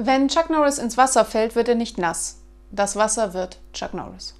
Wenn Chuck Norris ins Wasser fällt, wird er nicht nass. Das Wasser wird Chuck Norris.